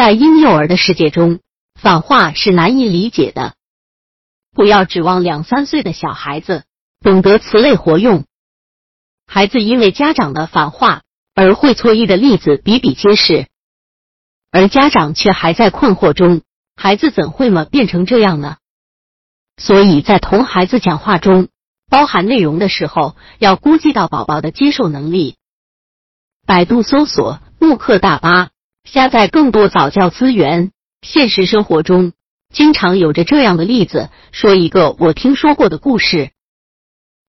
在婴幼儿的世界中，反话是难以理解的。不要指望两三岁的小孩子懂得词类活用。孩子因为家长的反话而会错意的例子比比皆是，而家长却还在困惑中，孩子怎会么变成这样呢？所以在同孩子讲话中，包含内容的时候，要估计到宝宝的接受能力。百度搜索慕课大巴，下载更多早教资源。现实生活中，经常有着这样的例子。说一个我听说过的故事：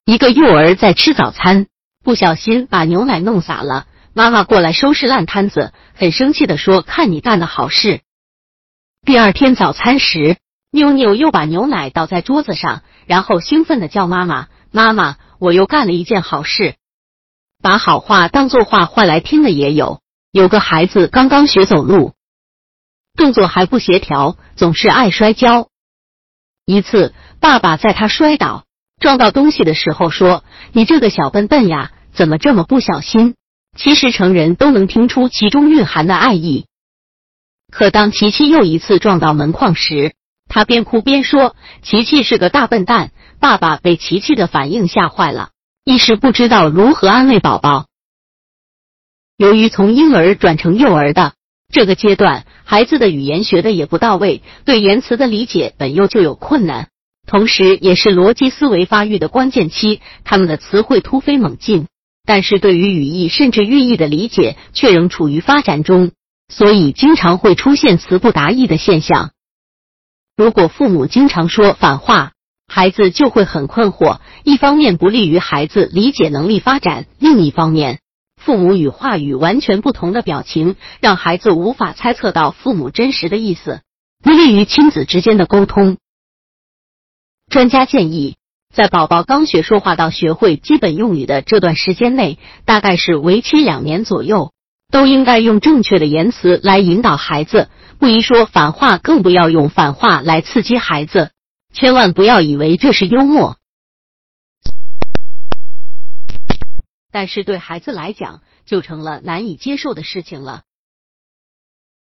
一个幼儿在吃早餐。不小心把牛奶弄洒了，妈妈过来收拾烂摊子，很生气的说：“看你干的好事。”第二天早餐时，妞妞又把牛奶倒在桌子上，然后兴奋的叫妈妈：“妈妈，我又干了一件好事。”把好话当作话换来听的也有。有个孩子刚刚学走路，动作还不协调，总是爱摔跤。一次，爸爸在他摔倒。撞到东西的时候说：“你这个小笨笨呀，怎么这么不小心？”其实成人都能听出其中蕴含的爱意。可当琪琪又一次撞到门框时，他边哭边说：“琪琪是个大笨蛋。”爸爸被琪琪的反应吓坏了，一时不知道如何安慰宝宝。由于从婴儿转成幼儿的这个阶段，孩子的语言学的也不到位，对言辞的理解本又就有困难。同时，也是逻辑思维发育的关键期，他们的词汇突飞猛进，但是对于语义甚至寓意的理解却仍处于发展中，所以经常会出现词不达意的现象。如果父母经常说反话，孩子就会很困惑，一方面不利于孩子理解能力发展，另一方面，父母与话语完全不同的表情，让孩子无法猜测到父母真实的意思，不利于亲子之间的沟通。专家建议，在宝宝刚学说话到学会基本用语的这段时间内，大概是为期两年左右，都应该用正确的言辞来引导孩子，不宜说反话，更不要用反话来刺激孩子。千万不要以为这是幽默，但是对孩子来讲就成了难以接受的事情了。